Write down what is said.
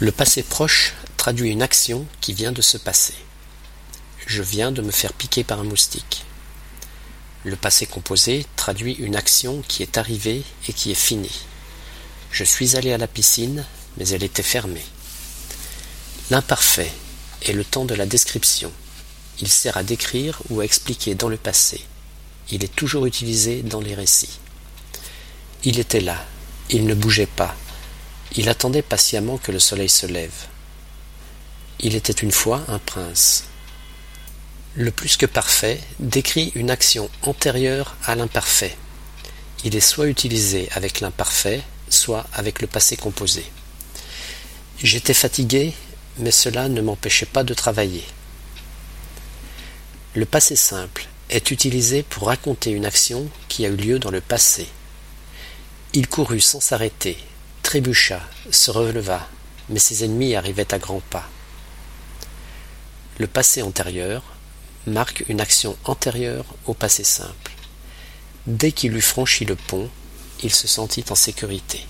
Le passé proche traduit une action qui vient de se passer. Je viens de me faire piquer par un moustique. Le passé composé traduit une action qui est arrivée et qui est finie. Je suis allé à la piscine, mais elle était fermée. L'imparfait est le temps de la description. Il sert à décrire ou à expliquer dans le passé. Il est toujours utilisé dans les récits. Il était là, il ne bougeait pas, il attendait patiemment que le soleil se lève. Il était une fois un prince. Le plus que parfait décrit une action antérieure à l'imparfait. Il est soit utilisé avec l'imparfait, soit avec le passé composé. J'étais fatigué, mais cela ne m'empêchait pas de travailler. Le passé simple est utilisé pour raconter une action qui a eu lieu dans le passé. Il courut sans s'arrêter, trébucha, se releva, mais ses ennemis arrivaient à grands pas. Le passé antérieur marque une action antérieure au passé simple. Dès qu'il eut franchi le pont, il se sentit en sécurité.